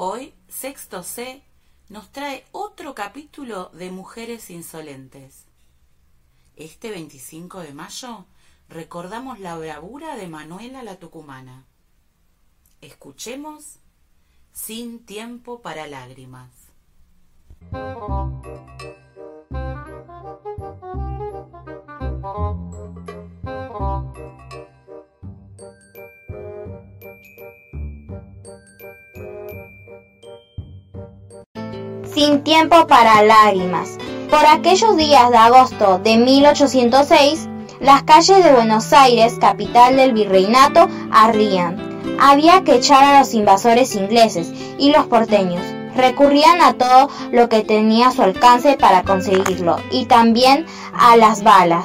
Hoy, Sexto C nos trae otro capítulo de Mujeres Insolentes. Este 25 de mayo recordamos la bravura de Manuela la Tucumana. Escuchemos Sin tiempo para lágrimas. Sin tiempo para lágrimas. Por aquellos días de agosto de 1806, las calles de Buenos Aires, capital del virreinato, ardían. Había que echar a los invasores ingleses y los porteños recurrían a todo lo que tenía a su alcance para conseguirlo y también a las balas.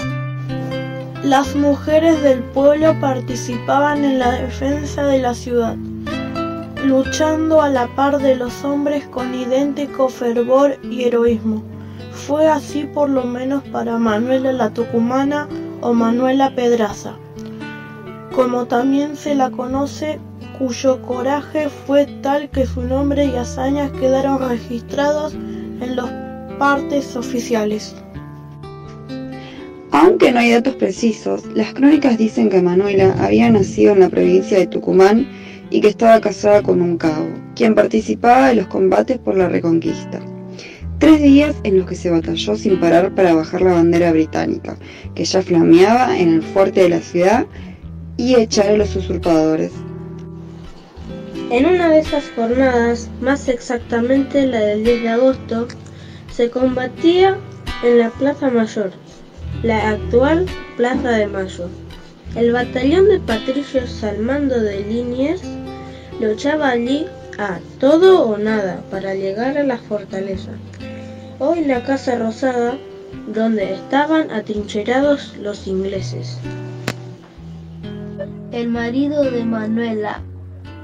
Las mujeres del pueblo participaban en la defensa de la ciudad, luchando a la par de los hombres con idéntico fervor y heroísmo. Fue así por lo menos para Manuela la Tucumana o Manuela Pedraza, como también se la conoce cuyo coraje fue tal que su nombre y hazañas quedaron registrados en los partes oficiales. Aunque no hay datos precisos, las crónicas dicen que Manuela había nacido en la provincia de Tucumán y que estaba casada con un cabo, quien participaba de los combates por la reconquista. Tres días en los que se batalló sin parar para bajar la bandera británica, que ya flameaba en el fuerte de la ciudad, y echar a los usurpadores. En una de esas jornadas, más exactamente la del 10 de agosto, se combatía en la Plaza Mayor, la actual Plaza de Mayo. El batallón de patricios al mando de Liniers luchaba allí a todo o nada para llegar a la fortaleza. Hoy la Casa Rosada, donde estaban atrincherados los ingleses. El marido de Manuela,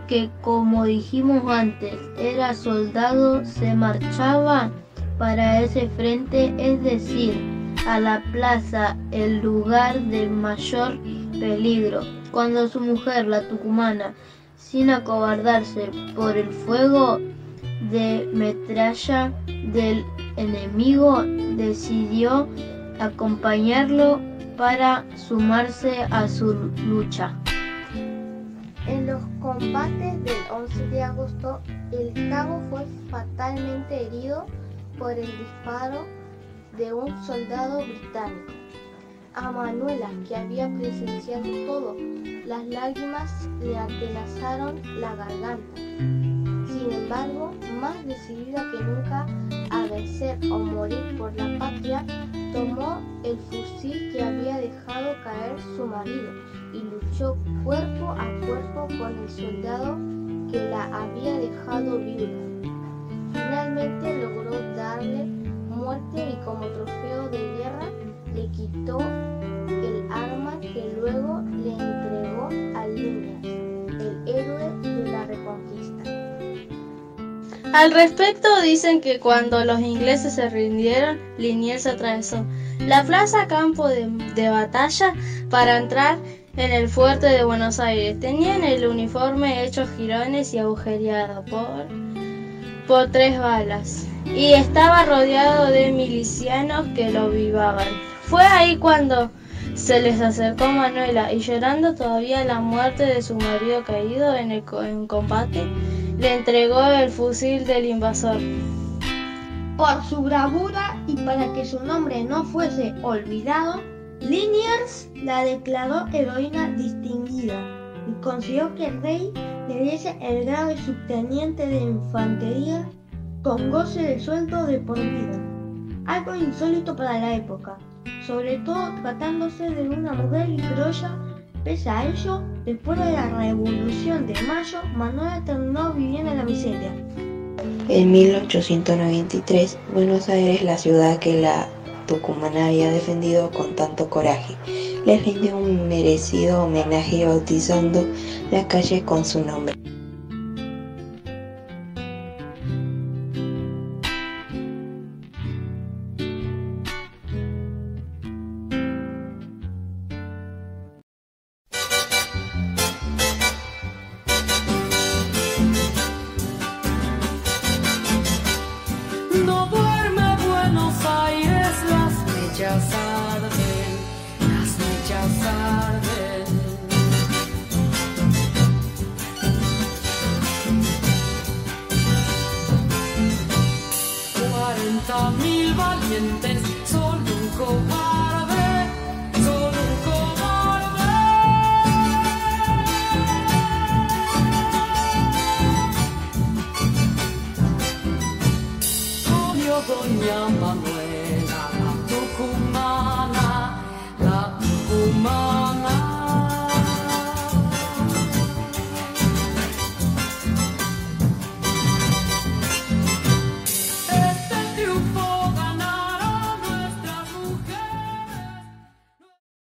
que como dijimos antes era soldado, se marchaba para ese frente, es decir, a la plaza, el lugar de mayor peligro, cuando su mujer, la tucumana, sin acobardarse por el fuego de metralla del enemigo, decidió acompañarlo para sumarse a su lucha. En los combates del 11 de agosto, el cabo fue fatalmente herido por el disparo de un soldado británico. A Manuela, que había presenciado todo, las lágrimas le atenazaron la garganta. Sin embargo, más decidida que nunca a vencer o morir por la patria, tomó el fusil que había dejado caer su marido y luchó cuerpo a cuerpo con el soldado que la había dejado viuda. Finalmente logró darle muerte y como trofeo de guerra le quitó el arma que Al respecto dicen que cuando los ingleses se rindieron, Liniers atravesó la plaza campo de, de batalla para entrar en el fuerte de Buenos Aires. Tenían el uniforme hecho jirones y agujereado por, por tres balas y estaba rodeado de milicianos que lo vivaban. Fue ahí cuando se les acercó Manuela y llorando todavía la muerte de su marido caído en el en combate, le entregó el fusil del invasor. Por su bravura y para que su nombre no fuese olvidado, Liniers la declaró heroína distinguida y consiguió que el rey le diese el grado de subteniente de infantería con goce de sueldo de por vida. Algo insólito para la época, sobre todo tratándose de una mujer criolla. Pese a ello, después de la Revolución de Mayo, Manuela terminó viviendo en la miseria. En 1893, Buenos Aires, la ciudad que la tucumana había defendido con tanto coraje, les rindió un merecido homenaje bautizando la calle con su nombre. Mil valientes, solo un cobarde, solo un cobarde. Doña